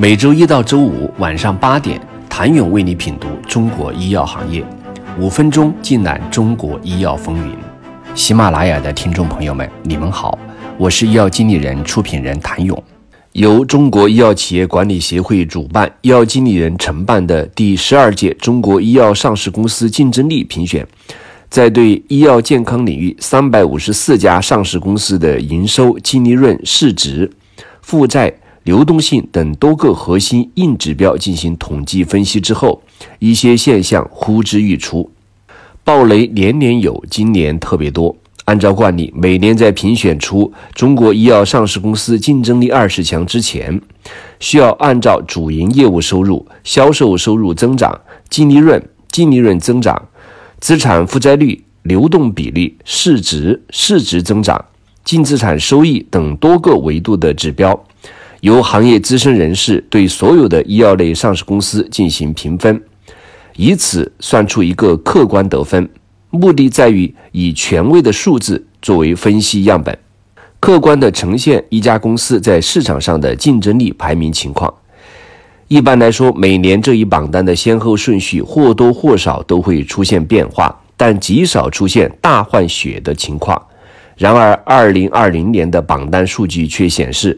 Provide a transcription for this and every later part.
每周一到周五晚上八点，谭勇为你品读中国医药行业，五分钟尽览中国医药风云。喜马拉雅的听众朋友们，你们好，我是医药经理人、出品人谭勇。由中国医药企业管理协会主办、医药经理人承办的第十二届中国医药上市公司竞争力评选，在对医药健康领域三百五十四家上市公司的营收、净利润、市值、负债。流动性等多个核心硬指标进行统计分析之后，一些现象呼之欲出，暴雷年年有，今年特别多。按照惯例，每年在评选出中国医药上市公司竞争力二十强之前，需要按照主营业务收入、销售收入增长、净利润、净利润增长、资产负债率、流动比例、市值、市值增长、净资产收益等多个维度的指标。由行业资深人士对所有的医药类上市公司进行评分，以此算出一个客观得分。目的在于以权威的数字作为分析样本，客观地呈现一家公司在市场上的竞争力排名情况。一般来说，每年这一榜单的先后顺序或多或少都会出现变化，但极少出现大换血的情况。然而，二零二零年的榜单数据却显示。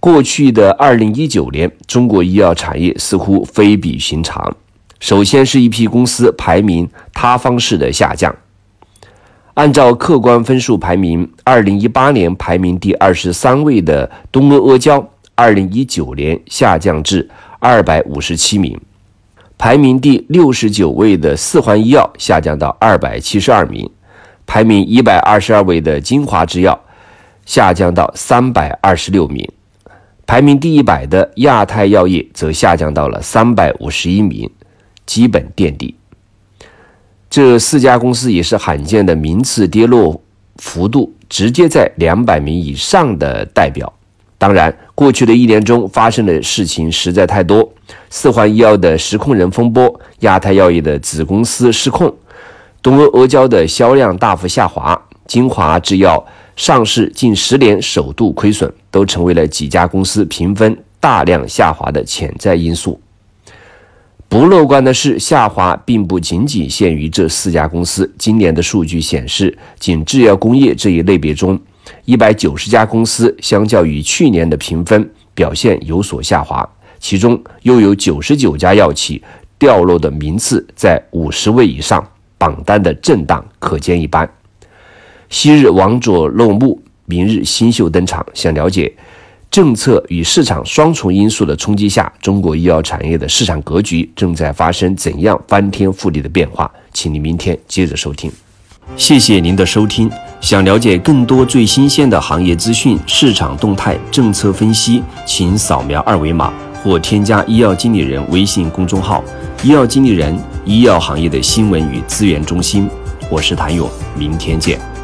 过去的二零一九年，中国医药产业似乎非比寻常。首先是一批公司排名塌方式的下降。按照客观分数排名，二零一八年排名第二十三位的东阿阿胶，二零一九年下降至二百五十七名；排名第六十九位的四环医药下降到二百七十二名；排名一百二十二位的金华制药下降到三百二十六名。排名第一百的亚太药业则下降到了三百五十一名，基本垫底。这四家公司也是罕见的名次跌落幅度直接在两百名以上的代表。当然，过去的一年中发生的事情实在太多：四环医药的实控人风波，亚太药业的子公司失控，东阿阿胶的销量大幅下滑，金华制药。上市近十年首度亏损，都成为了几家公司评分大量下滑的潜在因素。不乐观的是，下滑并不仅仅限于这四家公司。今年的数据显示，仅制药工业这一类别中，一百九十家公司相较于去年的评分表现有所下滑，其中又有九十九家药企掉落的名次在五十位以上，榜单的震荡可见一斑。昔日王佐落幕，明日新秀登场。想了解政策与市场双重因素的冲击下，中国医药产业的市场格局正在发生怎样翻天覆地的变化？请您明天接着收听。谢谢您的收听。想了解更多最新鲜的行业资讯、市场动态、政策分析，请扫描二维码或添加医药经理人微信公众号“医药经理人”——医药行业的新闻与资源中心。我是谭勇，明天见。